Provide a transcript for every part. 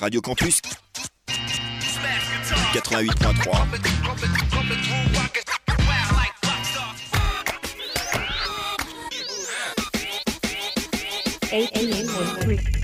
Radio Campus 88.3. on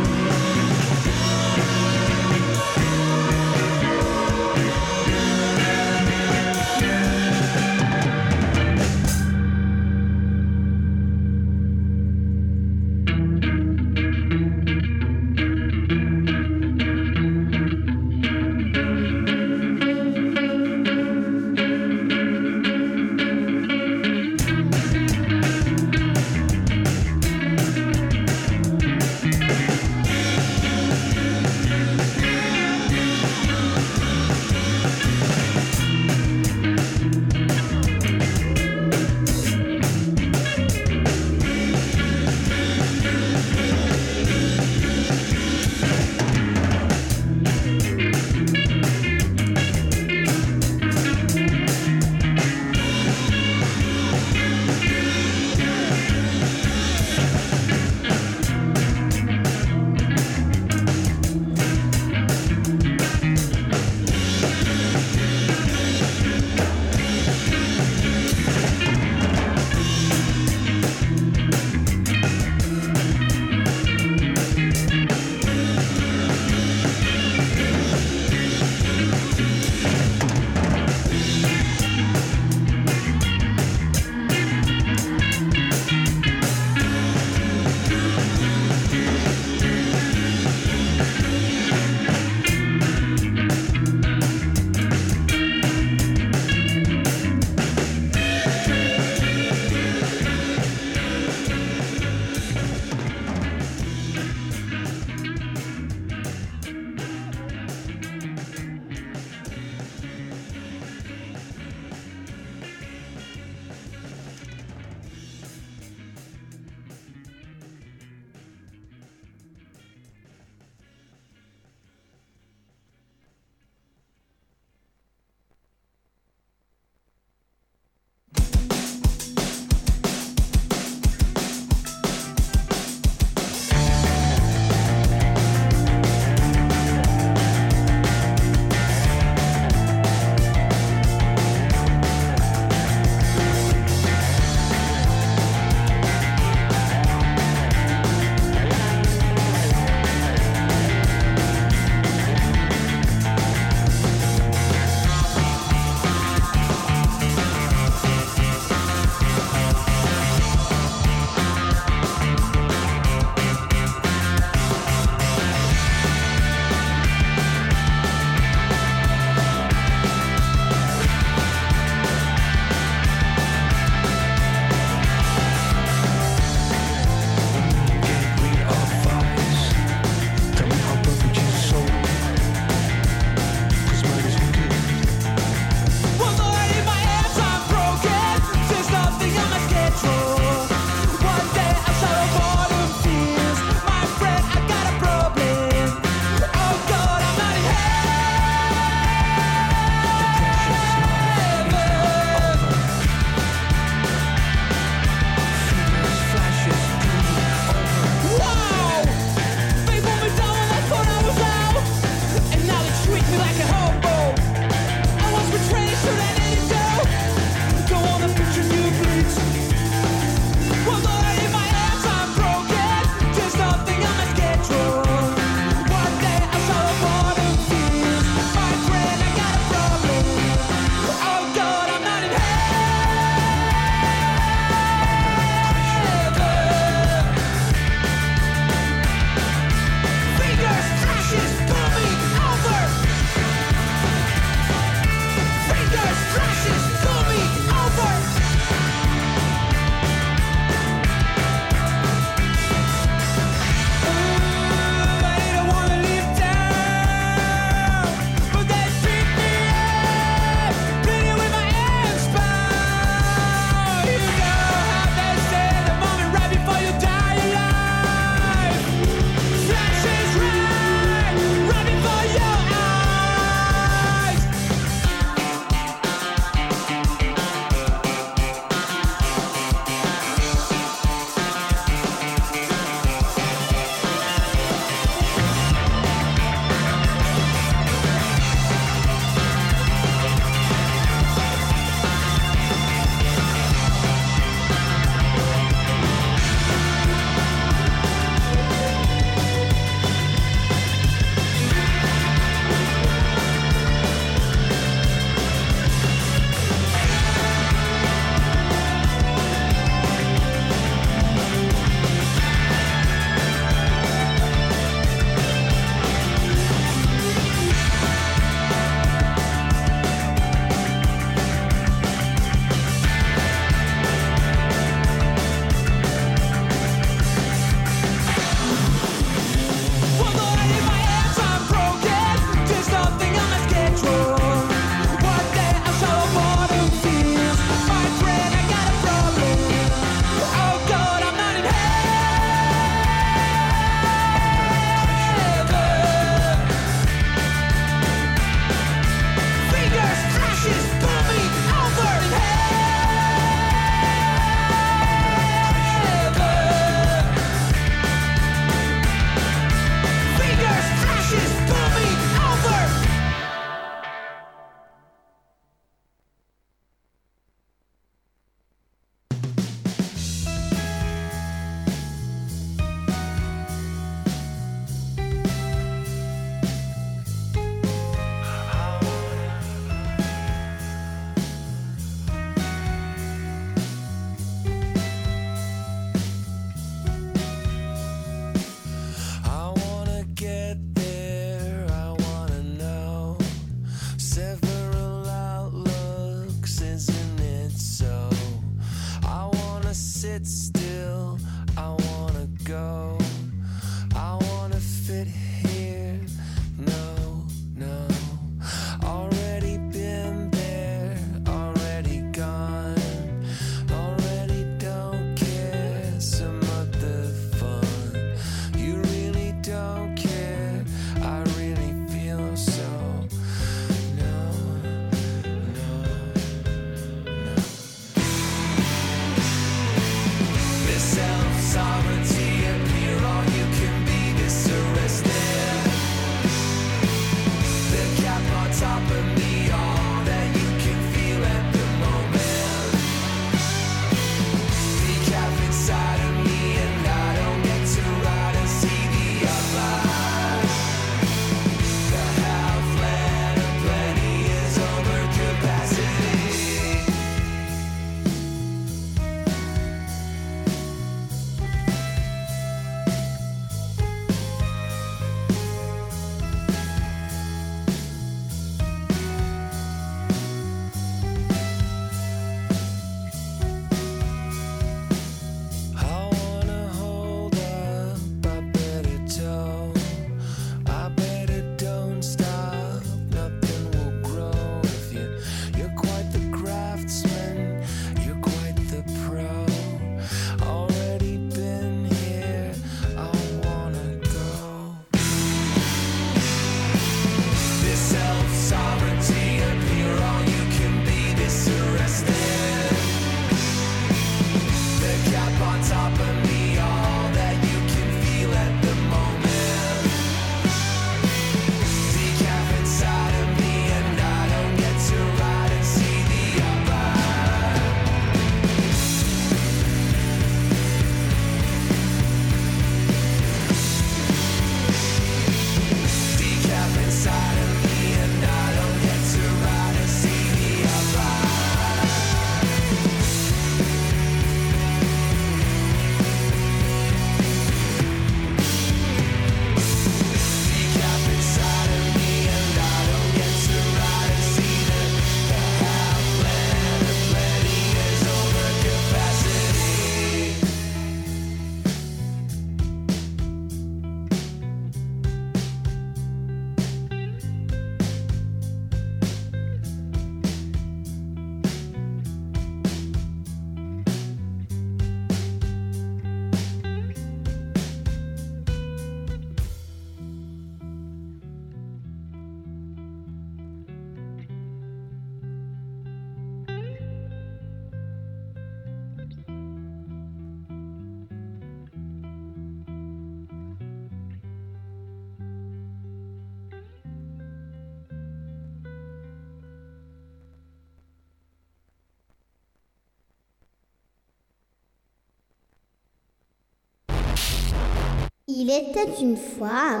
Il était une fois.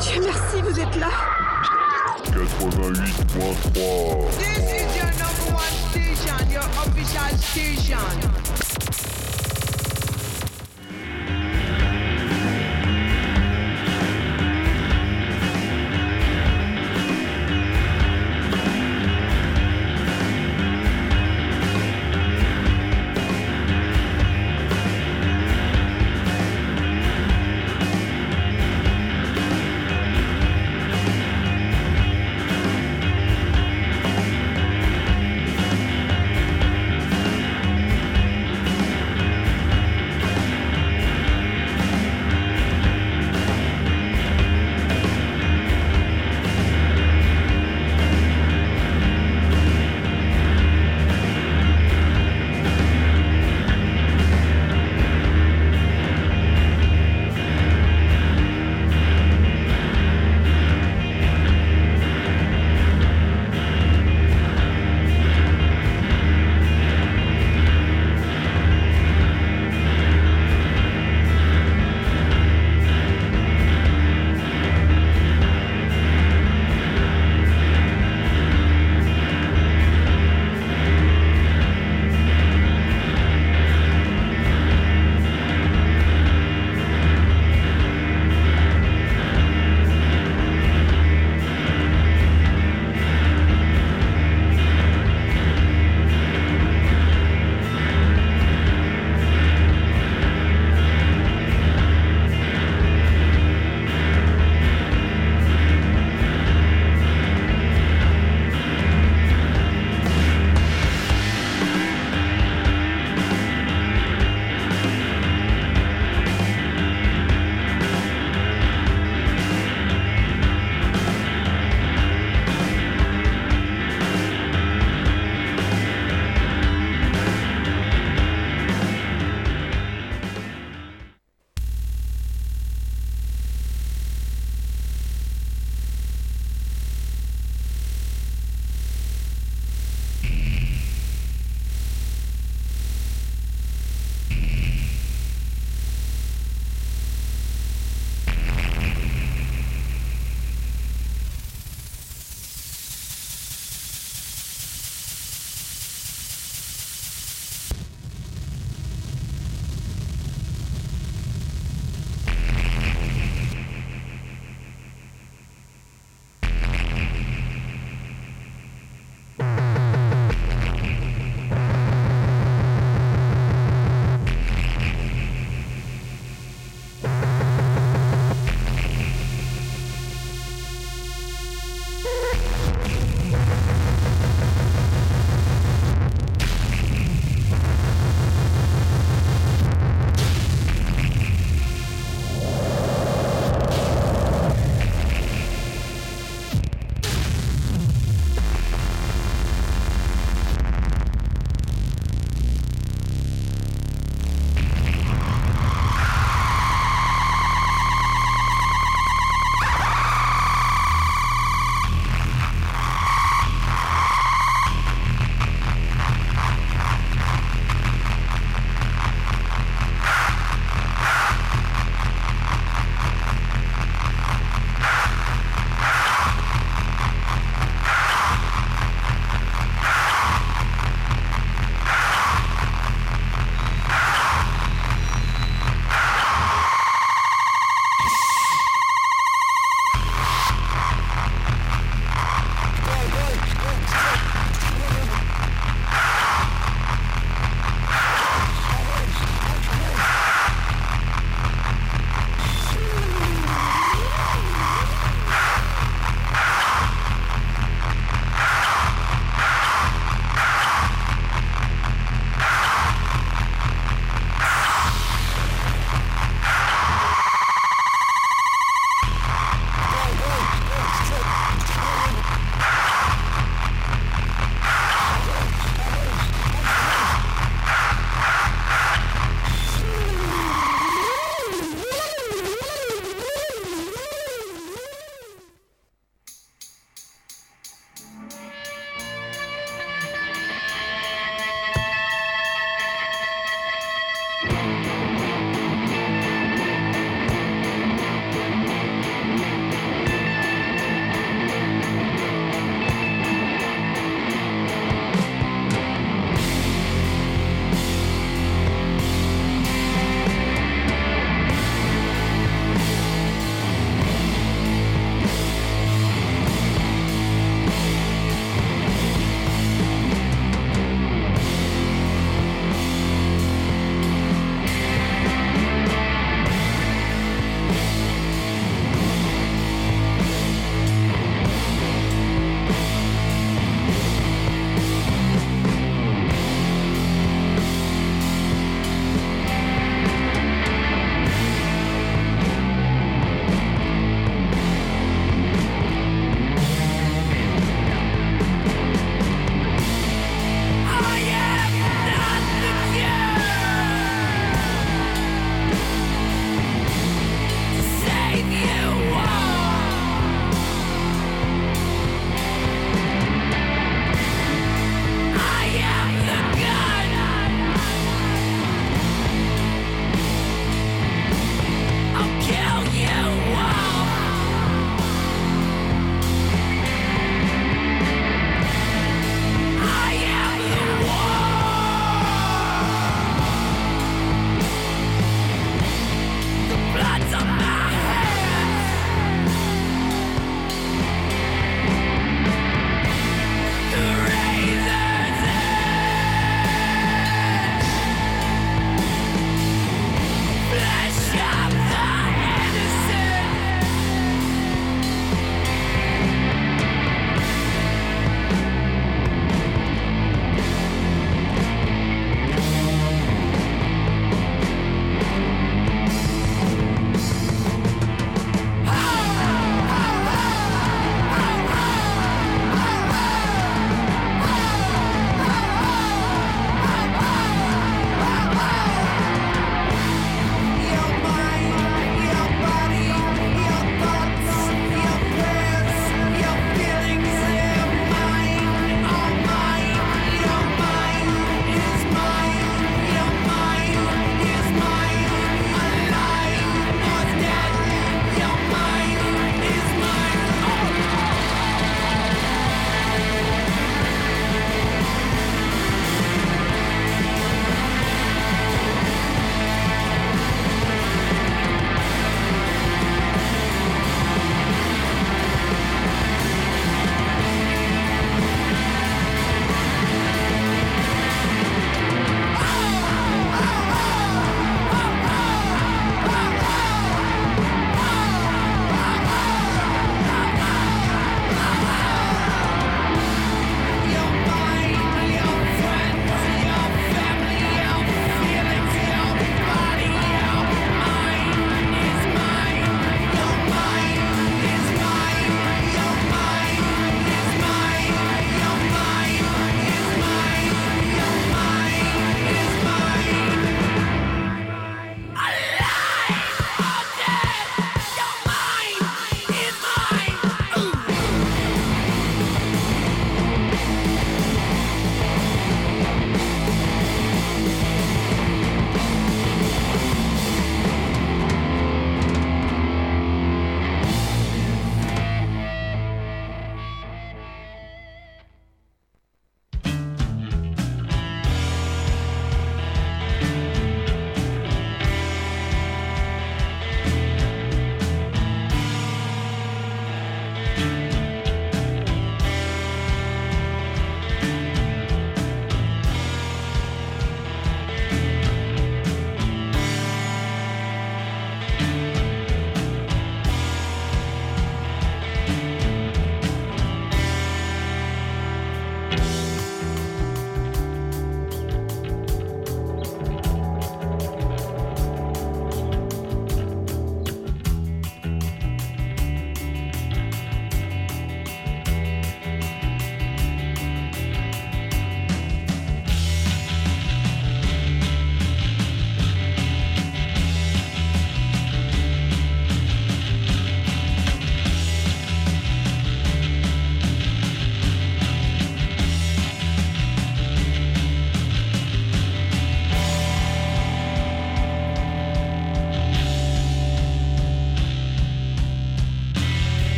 Dieu merci, vous êtes là 88.3 This is your number one station, your official station.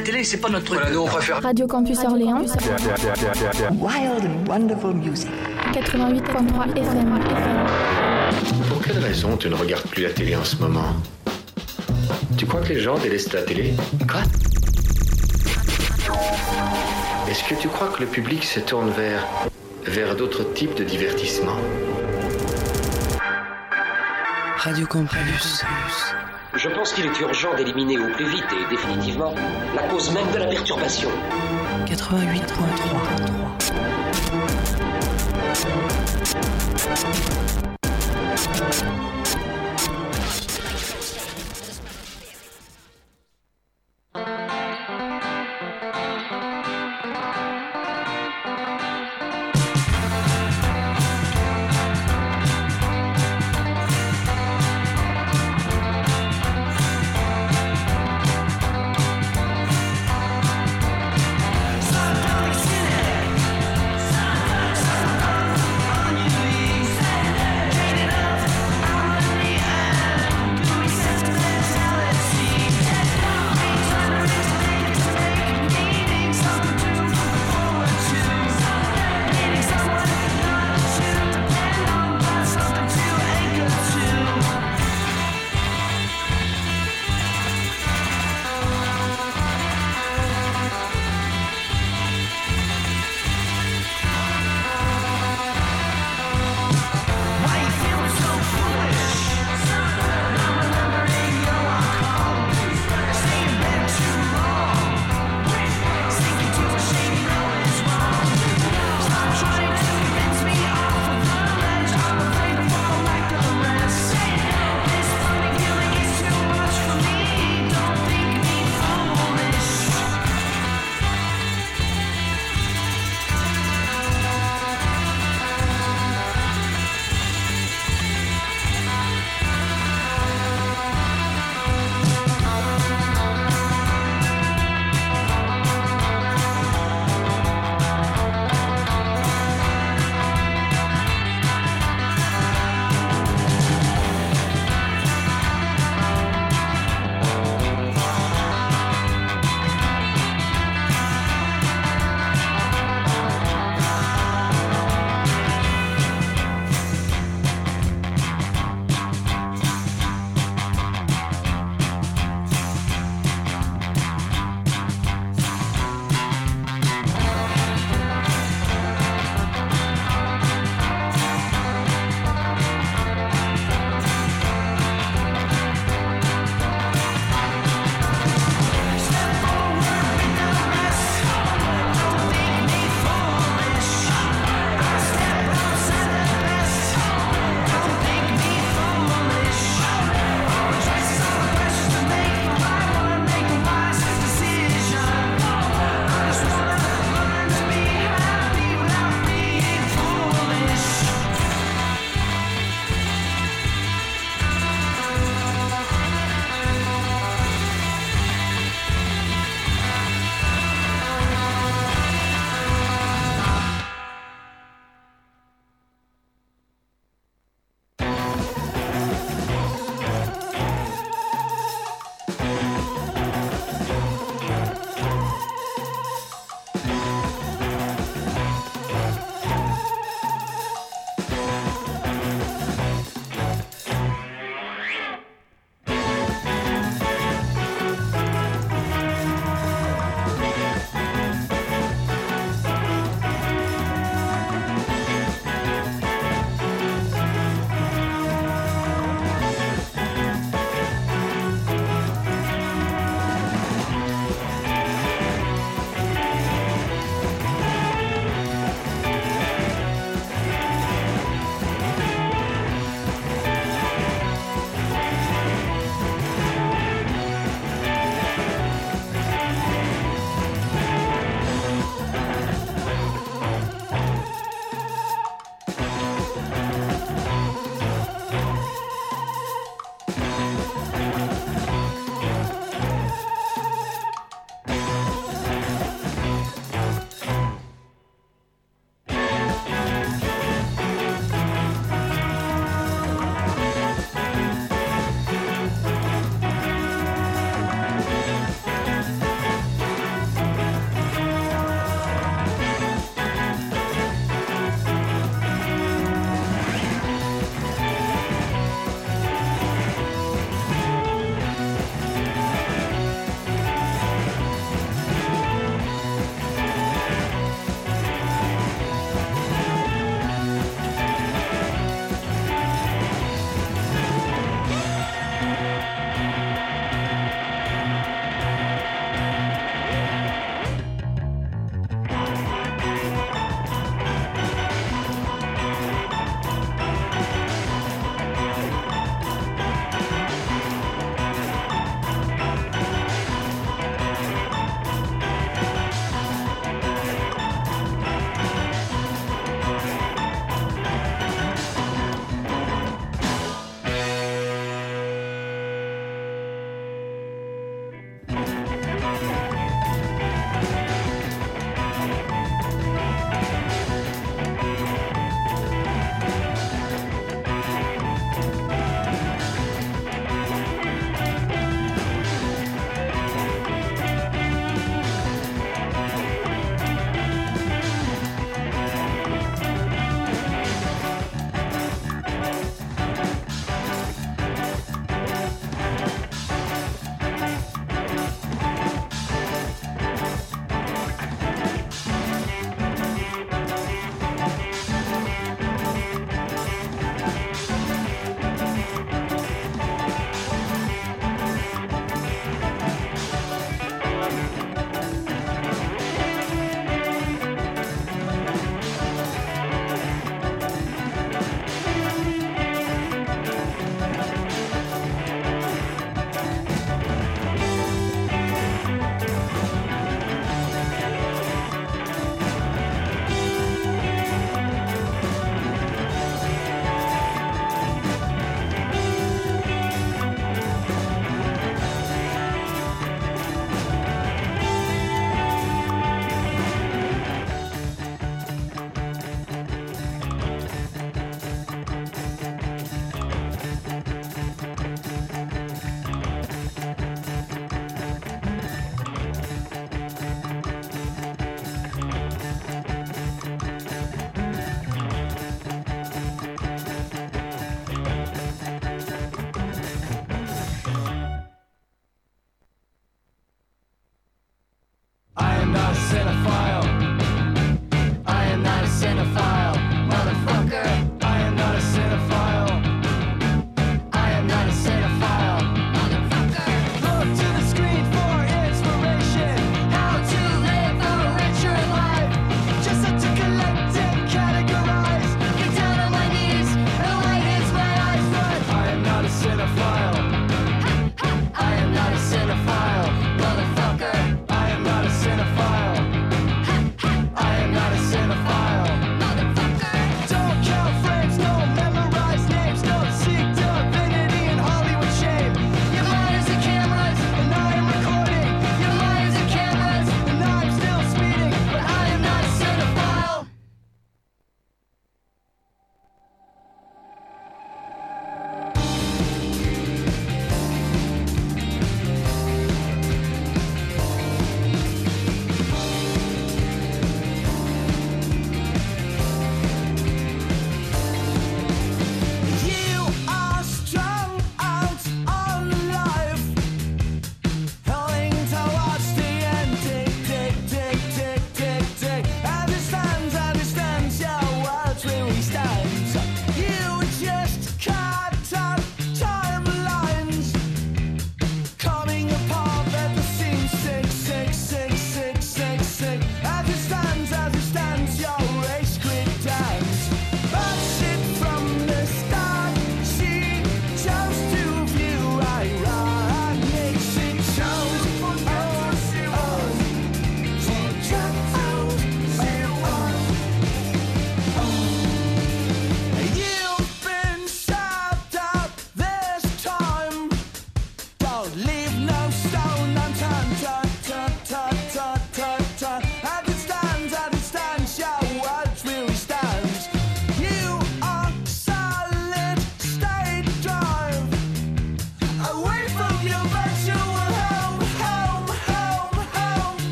La télé, c'est pas notre truc. Voilà, nous on préfère. Radio Campus Orléans. Wild and wonderful music. 88.3 FM. Pour quelle raison tu ne regardes plus la télé en ce moment? Tu crois que les gens délaissent la télé? Quoi? Est-ce que tu crois que le public se tourne vers vers d'autres types de divertissements Radio Campus. Je pense qu'il est urgent d'éliminer au plus vite et définitivement la cause même de la perturbation. 88.3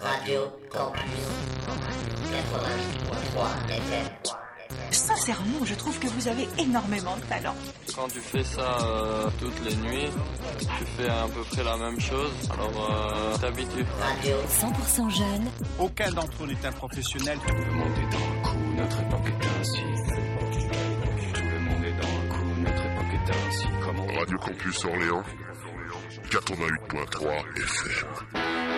Radio Campus 88.3 FM. Sincèrement, je trouve que vous avez énormément de talent. Quand tu fais ça euh, toutes les nuits, tu fais à peu près la même chose, alors euh, t'habitues. Radio 100% jeune. Aucun d'entre eux n'est un professionnel. Tout le monde est dans le coup, notre époque est ainsi. Tout le monde est dans le coup, notre époque est ainsi. Comment Radio Campus Orléans 88.3 FM.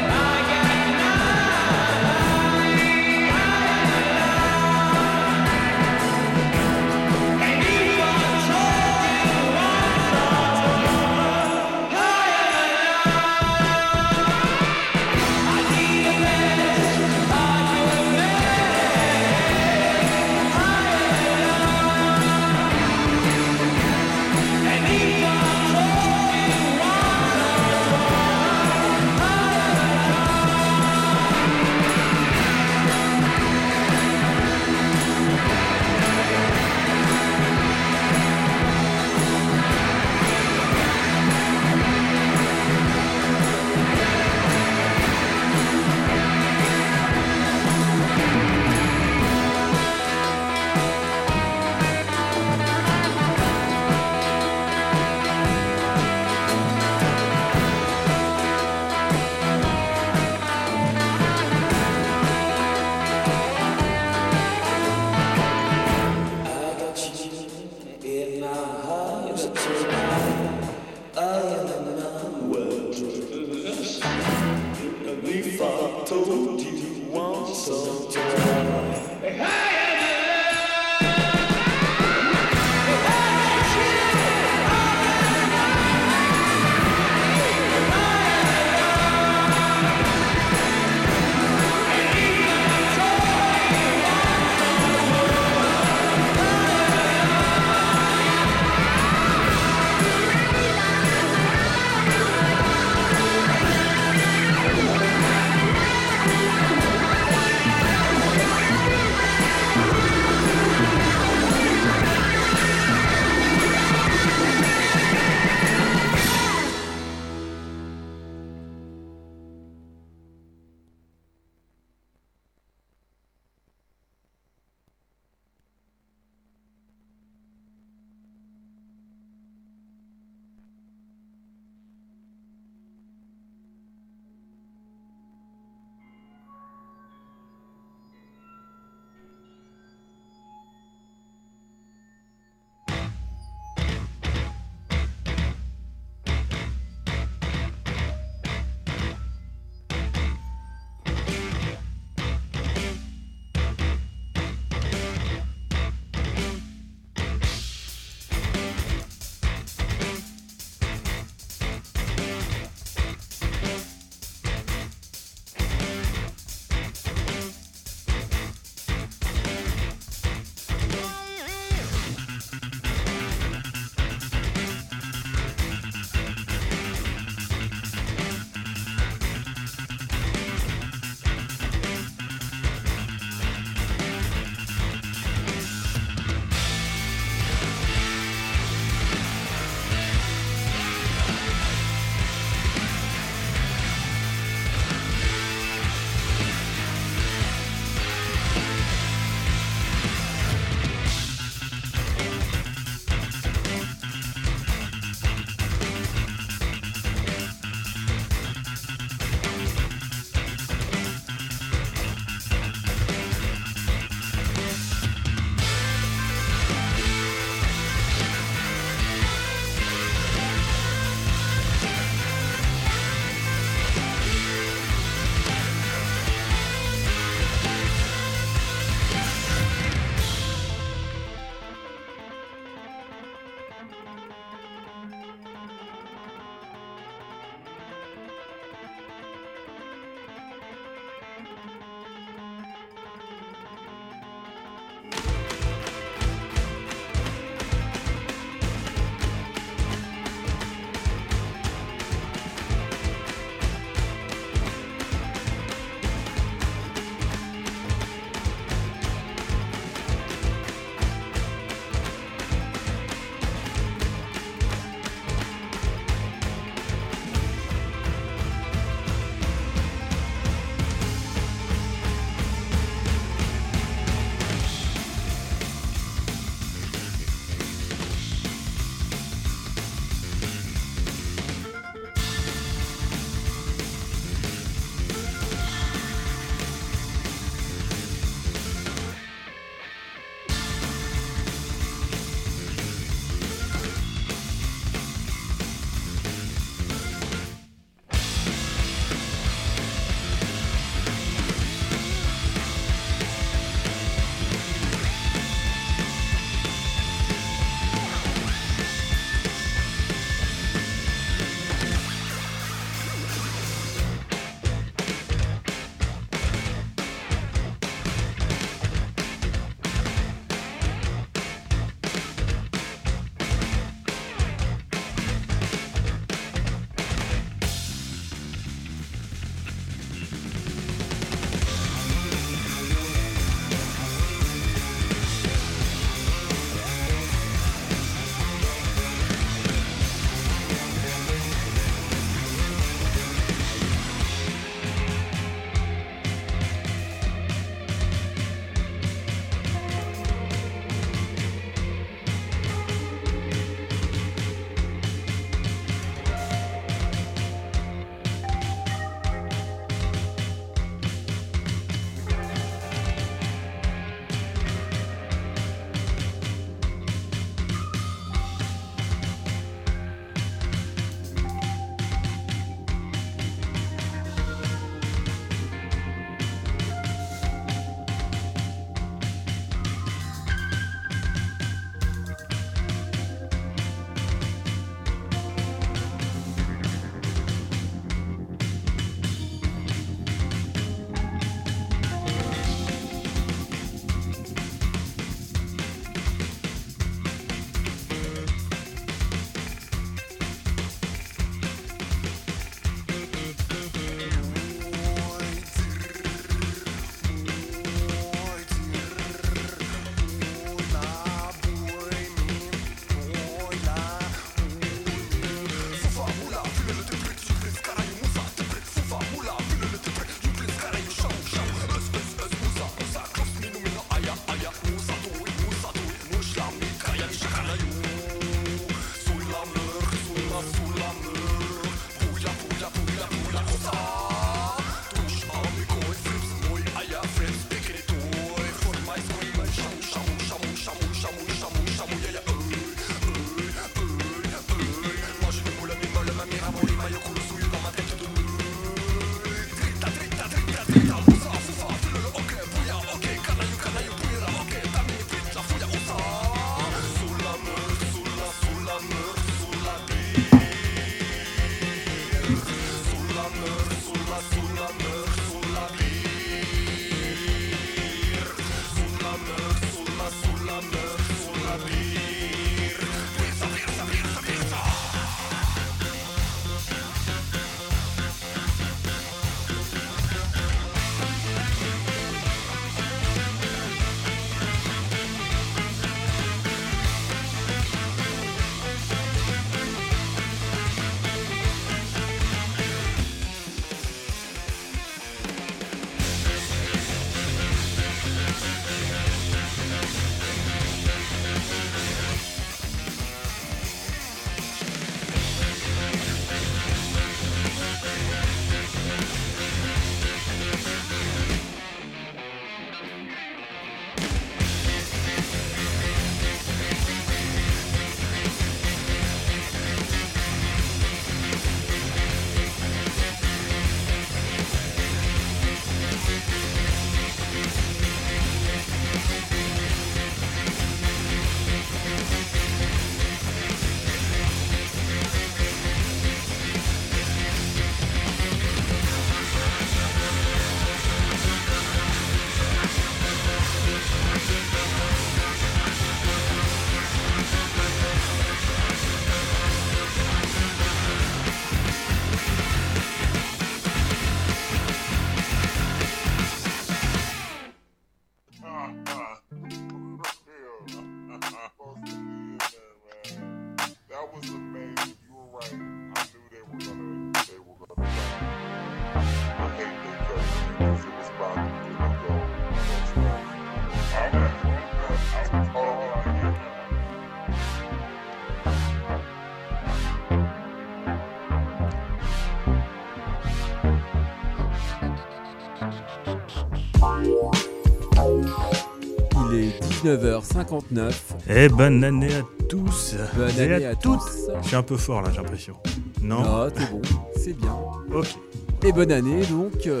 19h59. Eh, bonne année à tous Bonne et année à, à toutes tous. Je suis un peu fort là, j'ai l'impression. Non Ah, t'es bon, c'est bien. Ok. Et bonne année, donc, euh,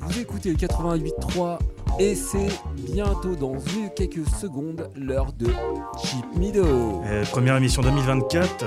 vous écoutez le 88.3 et c'est bientôt dans une- quelques secondes l'heure de Chip Mido. Euh, première émission 2024.